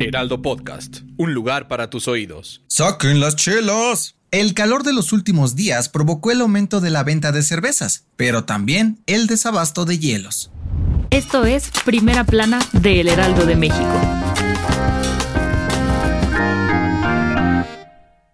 Heraldo Podcast, un lugar para tus oídos. ¡Saquen las chelas! El calor de los últimos días provocó el aumento de la venta de cervezas, pero también el desabasto de hielos. Esto es Primera Plana de El Heraldo de México.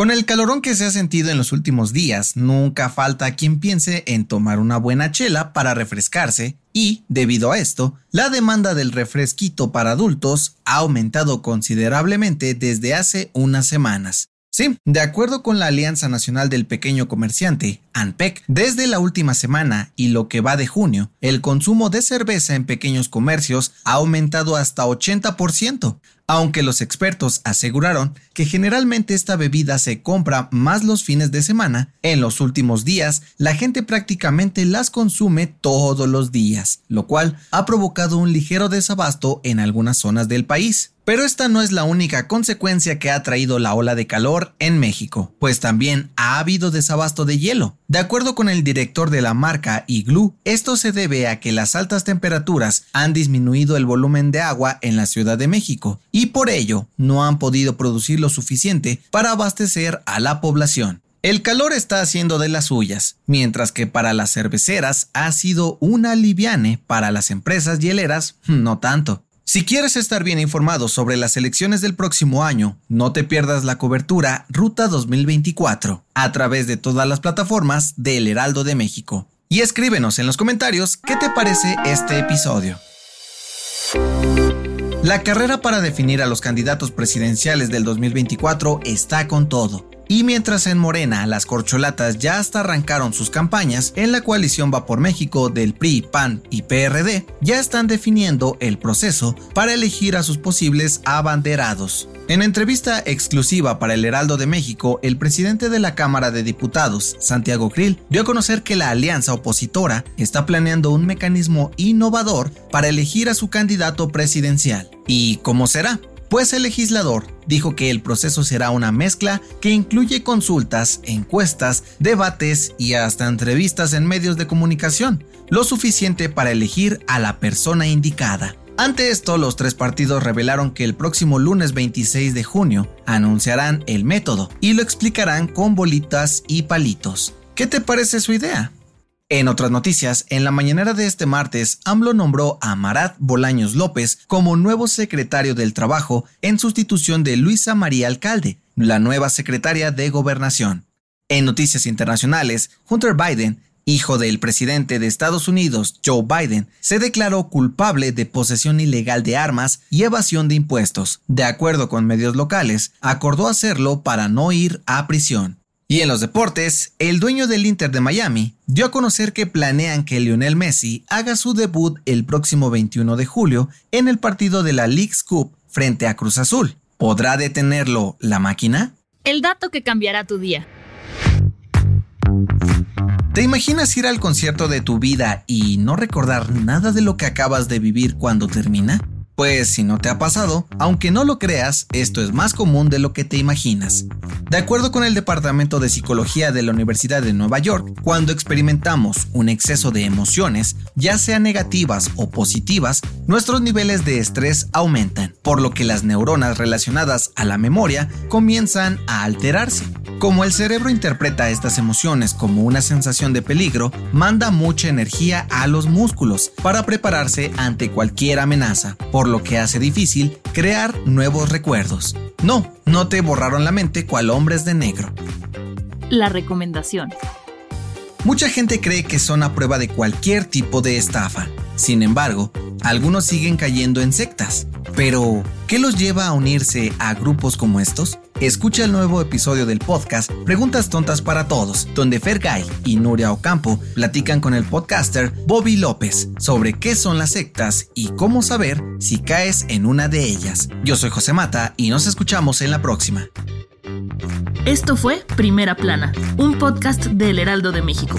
Con el calorón que se ha sentido en los últimos días, nunca falta quien piense en tomar una buena chela para refrescarse y, debido a esto, la demanda del refresquito para adultos ha aumentado considerablemente desde hace unas semanas. Sí, de acuerdo con la Alianza Nacional del Pequeño Comerciante, ANPEC, desde la última semana y lo que va de junio, el consumo de cerveza en pequeños comercios ha aumentado hasta 80%, aunque los expertos aseguraron que generalmente esta bebida se compra más los fines de semana, en los últimos días la gente prácticamente las consume todos los días, lo cual ha provocado un ligero desabasto en algunas zonas del país. Pero esta no es la única consecuencia que ha traído la ola de calor en México, pues también ha habido desabasto de hielo. De acuerdo con el director de la marca Igloo, esto se debe a que las altas temperaturas han disminuido el volumen de agua en la Ciudad de México y por ello no han podido producir lo suficiente para abastecer a la población. El calor está haciendo de las suyas, mientras que para las cerveceras ha sido una aliviane, para las empresas hieleras no tanto. Si quieres estar bien informado sobre las elecciones del próximo año, no te pierdas la cobertura Ruta 2024 a través de todas las plataformas de El Heraldo de México. Y escríbenos en los comentarios qué te parece este episodio. La carrera para definir a los candidatos presidenciales del 2024 está con todo. Y mientras en Morena las corcholatas ya hasta arrancaron sus campañas, en la coalición Va por México del PRI, PAN y PRD ya están definiendo el proceso para elegir a sus posibles abanderados. En entrevista exclusiva para el Heraldo de México, el presidente de la Cámara de Diputados, Santiago Krill, dio a conocer que la alianza opositora está planeando un mecanismo innovador para elegir a su candidato presidencial. ¿Y cómo será? Pues el legislador dijo que el proceso será una mezcla que incluye consultas, encuestas, debates y hasta entrevistas en medios de comunicación, lo suficiente para elegir a la persona indicada. Ante esto, los tres partidos revelaron que el próximo lunes 26 de junio anunciarán el método y lo explicarán con bolitas y palitos. ¿Qué te parece su idea? En otras noticias, en la mañanera de este martes, AMLO nombró a Marat Bolaños López como nuevo secretario del Trabajo en sustitución de Luisa María Alcalde, la nueva secretaria de Gobernación. En noticias internacionales, Hunter Biden, hijo del presidente de Estados Unidos, Joe Biden, se declaró culpable de posesión ilegal de armas y evasión de impuestos. De acuerdo con medios locales, acordó hacerlo para no ir a prisión. Y en los deportes, el dueño del Inter de Miami dio a conocer que planean que Lionel Messi haga su debut el próximo 21 de julio en el partido de la League's Cup frente a Cruz Azul. ¿Podrá detenerlo la máquina? El dato que cambiará tu día. ¿Te imaginas ir al concierto de tu vida y no recordar nada de lo que acabas de vivir cuando termina? Pues si no te ha pasado, aunque no lo creas, esto es más común de lo que te imaginas. De acuerdo con el Departamento de Psicología de la Universidad de Nueva York, cuando experimentamos un exceso de emociones, ya sean negativas o positivas, nuestros niveles de estrés aumentan, por lo que las neuronas relacionadas a la memoria comienzan a alterarse. Como el cerebro interpreta estas emociones como una sensación de peligro, manda mucha energía a los músculos para prepararse ante cualquier amenaza, por lo que hace difícil crear nuevos recuerdos. No, no te borraron la mente cual hombres de negro. La recomendación. Mucha gente cree que son a prueba de cualquier tipo de estafa. Sin embargo, algunos siguen cayendo en sectas. Pero, ¿qué los lleva a unirse a grupos como estos? escucha el nuevo episodio del podcast Preguntas Tontas para Todos, donde Fergay y Nuria Ocampo platican con el podcaster Bobby López sobre qué son las sectas y cómo saber si caes en una de ellas. Yo soy José Mata y nos escuchamos en la próxima. Esto fue Primera Plana, un podcast del Heraldo de México.